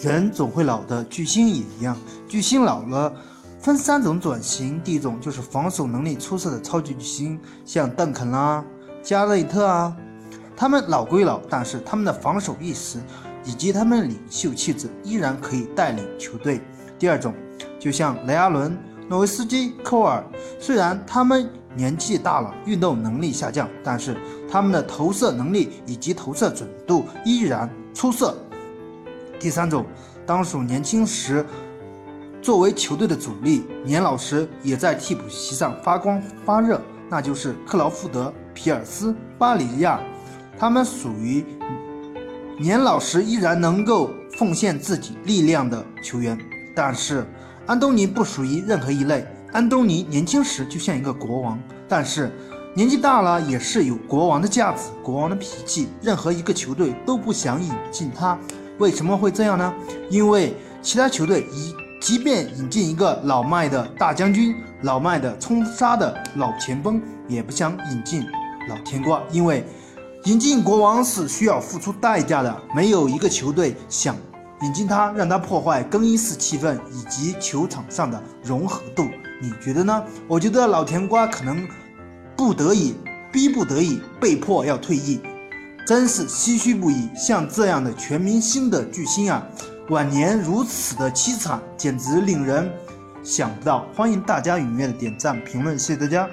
人总会老的，巨星也一样。巨星老了，分三种转型。第一种就是防守能力出色的超级巨星，像邓肯啦、加内特啊，他们老归老，但是他们的防守意识以及他们领袖气质依然可以带领球队。第二种，就像雷阿伦、诺维斯基、科尔，虽然他们年纪大了，运动能力下降，但是他们的投射能力以及投射准度依然出色。第三种，当属年轻时作为球队的主力，年老时也在替补席上发光发热，那就是克劳福德、皮尔斯、巴里亚。他们属于年老时依然能够奉献自己力量的球员。但是安东尼不属于任何一类。安东尼年轻时就像一个国王，但是年纪大了也是有国王的架子、国王的脾气，任何一个球队都不想引进他。为什么会这样呢？因为其他球队以即便引进一个老迈的大将军、老迈的冲杀的老前锋，也不想引进老甜瓜，因为引进国王是需要付出代价的。没有一个球队想引进他，让他破坏更衣室气氛以及球场上的融合度。你觉得呢？我觉得老甜瓜可能不得已、逼不得已、被迫要退役。真是唏嘘不已，像这样的全明星的巨星啊，晚年如此的凄惨，简直令人想不到。欢迎大家踊跃的点赞评论，谢谢大家。